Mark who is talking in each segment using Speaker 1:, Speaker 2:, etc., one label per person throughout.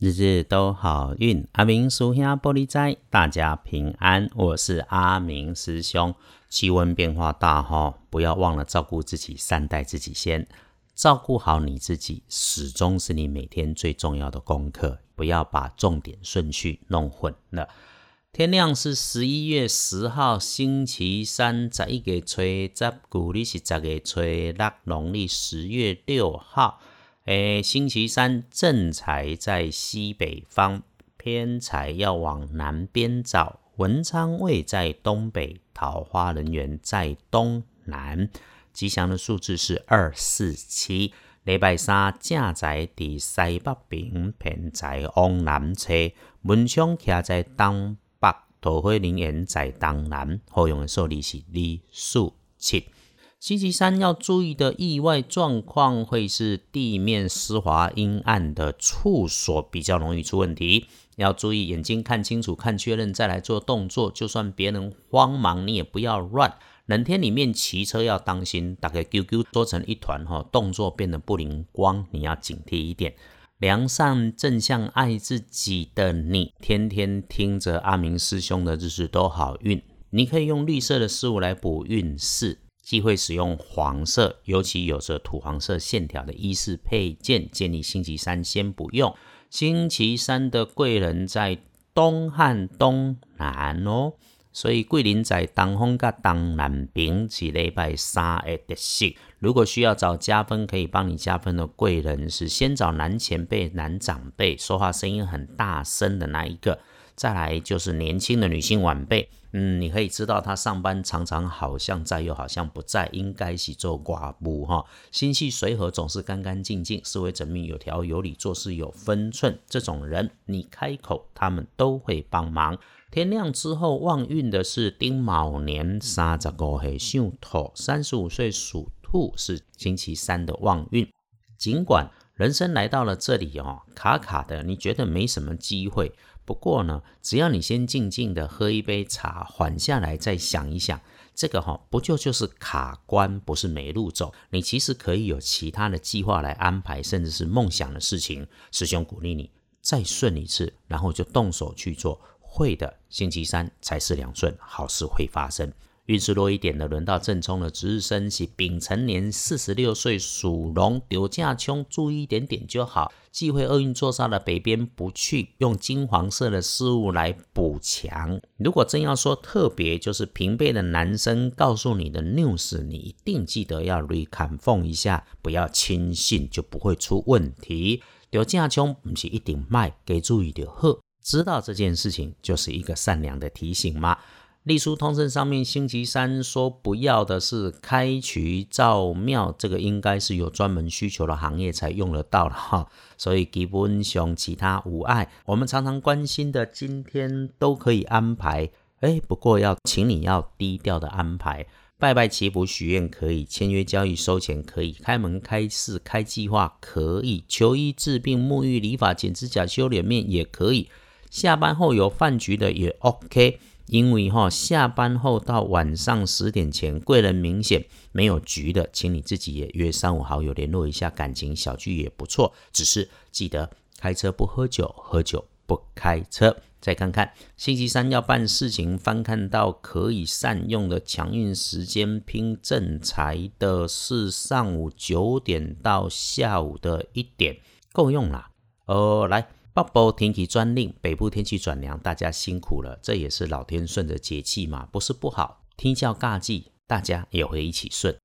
Speaker 1: 日日都好运，阿明叔兄玻璃斋，大家平安。我是阿明师兄。气温变化大哈，不要忘了照顾自己，善待自己先。照顾好你自己，始终是你每天最重要的功课。不要把重点顺序弄混了。天亮是十一月十号，星期三，十一月初十，古历是十月初六，农历十月六号。诶，星期三正财在西北方，偏财要往南边找。文昌位在东北，桃花人缘在东南。吉祥的数字是二四七。礼拜三正财在西北边，偏财往南车。文昌徛在东北，桃花人缘在东南。好用的数字是二四七。星期三要注意的意外状况会是地面湿滑阴暗的处所比较容易出问题，要注意眼睛看清楚、看确认再来做动作。就算别人慌忙，你也不要乱。冷天里面骑车要当心，大概 QQ 缩成一团哈，动作变得不灵光，你要警惕一点。良善正向爱自己的你，天天听着阿明师兄的日子都好运。你可以用绿色的事物来补运势。忌讳使用黄色，尤其有着土黄色线条的衣饰配件，建议星期三先不用。星期三的贵人在东和东南哦，所以桂林在东风跟东南边是礼拜三的特色。如果需要找加分，可以帮你加分的贵人是先找男前辈、男长辈，说话声音很大声的那一个。再来就是年轻的女性晚辈，嗯，你可以知道她上班常常好像在又好像不在，应该是做寡妇哈，心细随和，总是干干净净，思维缜密，有条有理，做事有分寸。这种人，你开口，他们都会帮忙。天亮之后旺运的是丁卯年三十五岁属兔，三十五岁属兔是星期三的旺运。尽管人生来到了这里哦，卡卡的，你觉得没什么机会。不过呢，只要你先静静的喝一杯茶，缓下来再想一想，这个哈不就就是卡关，不是没路走。你其实可以有其他的计划来安排，甚至是梦想的事情。师兄鼓励你再顺一次，然后就动手去做。会的，星期三才是两顺，好事会发生。运势弱一点的，轮到正冲的值日生是丙辰年四十六岁属龙，丢架冲，注意一点点就好。忌讳厄运坐煞的北边不去，用金黄色的事物来补强。如果真要说特别，就是平辈的男生告诉你的 news，你一定记得要 reconfirm 一下，不要轻信，就不会出问题。丢架冲不是一定卖，给注意的呵，知道这件事情就是一个善良的提醒吗？隶书通胜上面星期三说不要的是开渠造庙，这个应该是有专门需求的行业才用得到的哈。所以基本上其他无碍，我们常常关心的今天都可以安排。哎，不过要请你要低调的安排，拜拜祈福许愿可以，签约交易收钱可以，开门开市开计划可以，求医治病沐浴理发剪指甲修脸面也可以，下班后有饭局的也 OK。因为哈，下班后到晚上十点前，贵人明显没有局的，请你自己也约三五好友联络一下，感情小聚也不错。只是记得开车不喝酒，喝酒不开车。再看看星期三要办事情，翻看到可以善用的强运时间拼正财的是上午九点到下午的一点，够用了。哦，来。北部天气转冷，北部天气转凉，大家辛苦了。这也是老天顺着节气嘛，不是不好。天教尬季，大家也会一起顺。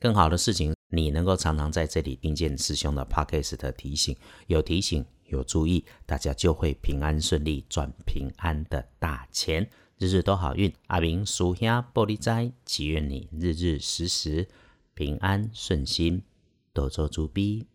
Speaker 1: 更好的事情，你能够常常在这里听见师兄的 podcast 的提醒，有提醒有注意，大家就会平安顺利赚平安的大钱，日日都好运。阿明属下玻璃斋，祈愿你日日时时平安顺心，多做主逼。